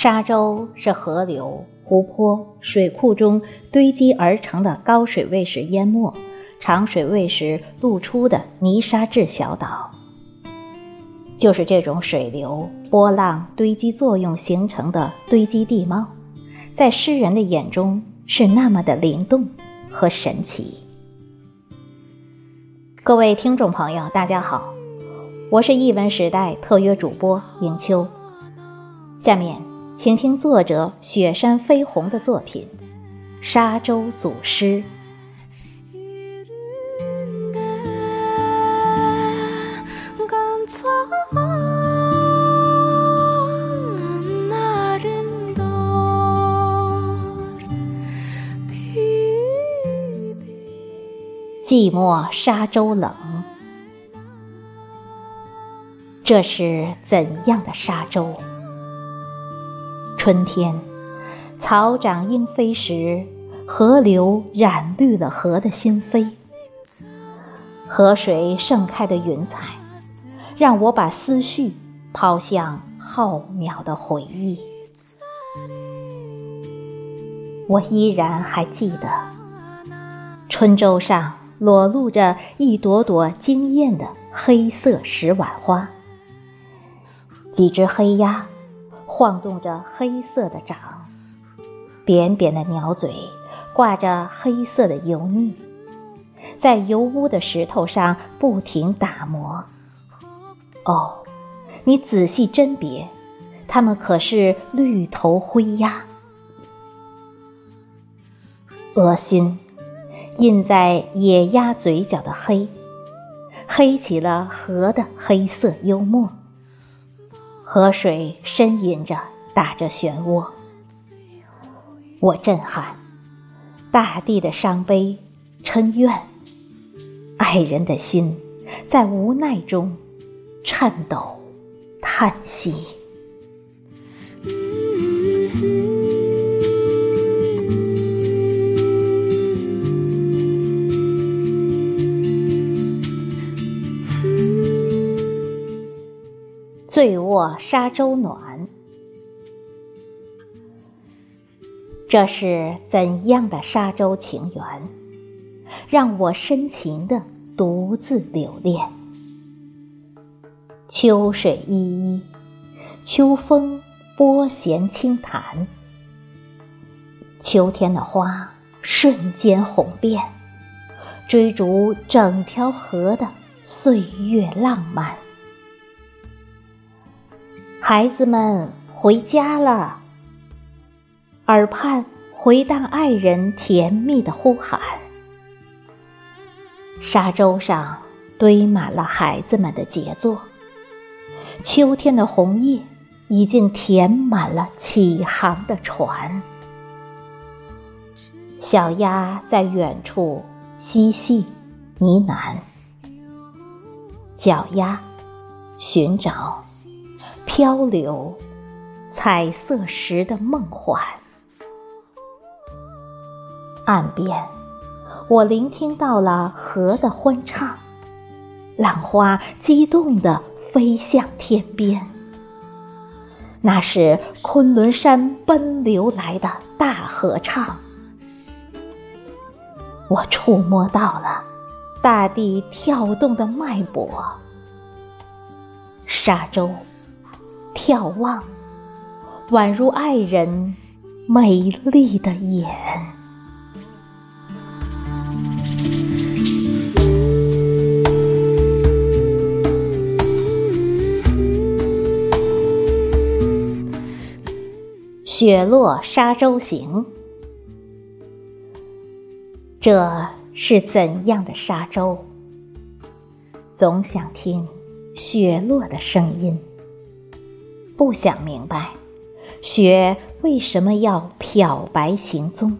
沙洲是河流、湖泊、水库中堆积而成的高水位时淹没、长水位时露出的泥沙质小岛。就是这种水流、波浪堆积作用形成的堆积地貌，在诗人的眼中是那么的灵动和神奇。各位听众朋友，大家好，我是译文时代特约主播迎秋。下面，请听作者雪山飞鸿的作品《沙洲组诗》。寂寞沙洲冷，这是怎样的沙洲？春天，草长莺飞时，河流染绿了河的心扉。河水盛开的云彩，让我把思绪抛向浩渺的回忆。我依然还记得，春洲上。裸露着一朵朵惊艳的黑色石碗花，几只黑鸭晃动着黑色的掌，扁扁的鸟嘴挂着黑色的油腻，在油污的石头上不停打磨。哦，你仔细甄别，它们可是绿头灰鸭，恶心。印在野鸭嘴角的黑，黑起了河的黑色幽默。河水呻吟着，打着漩涡。我震撼，大地的伤悲，嗔怨，爱人的心在无奈中颤抖，叹息。醉卧沙洲暖，这是怎样的沙洲情缘，让我深情的独自留恋。秋水依依，秋风拨弦轻弹，秋天的花瞬间红遍，追逐整条河的岁月浪漫。孩子们回家了，耳畔回荡爱人甜蜜的呼喊。沙洲上堆满了孩子们的杰作，秋天的红叶已经填满了起航的船。小鸭在远处嬉戏呢喃，脚丫寻找。漂流，彩色时的梦幻。岸边，我聆听到了河的欢唱，浪花激动地飞向天边。那是昆仑山奔流来的大合唱。我触摸到了大地跳动的脉搏。沙洲。眺望，宛如爱人美丽的眼。雪落沙洲行，这是怎样的沙洲？总想听雪落的声音。不想明白，雪为什么要漂白行踪？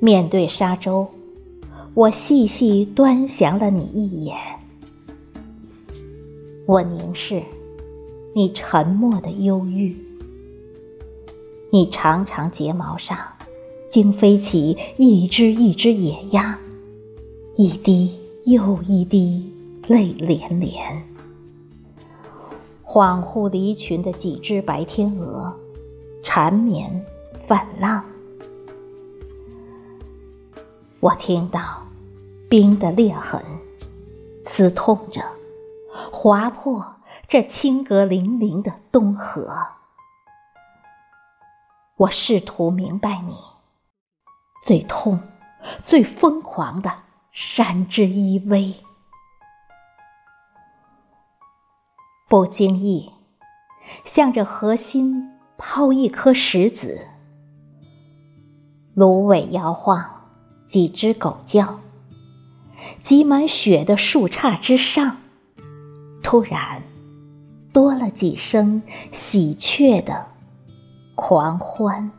面对沙洲，我细细端详了你一眼。我凝视你沉默的忧郁，你长长睫毛上，惊飞起一只一只野鸭，一滴又一滴泪涟涟。恍惚离群的几只白天鹅，缠绵泛浪。我听到冰的裂痕，刺痛着，划破这清阁粼粼的东河。我试图明白你最痛、最疯狂的山之依偎。不经意，向着核心抛一颗石子，芦苇摇晃，几只狗叫。挤满雪的树杈之上，突然多了几声喜鹊的狂欢。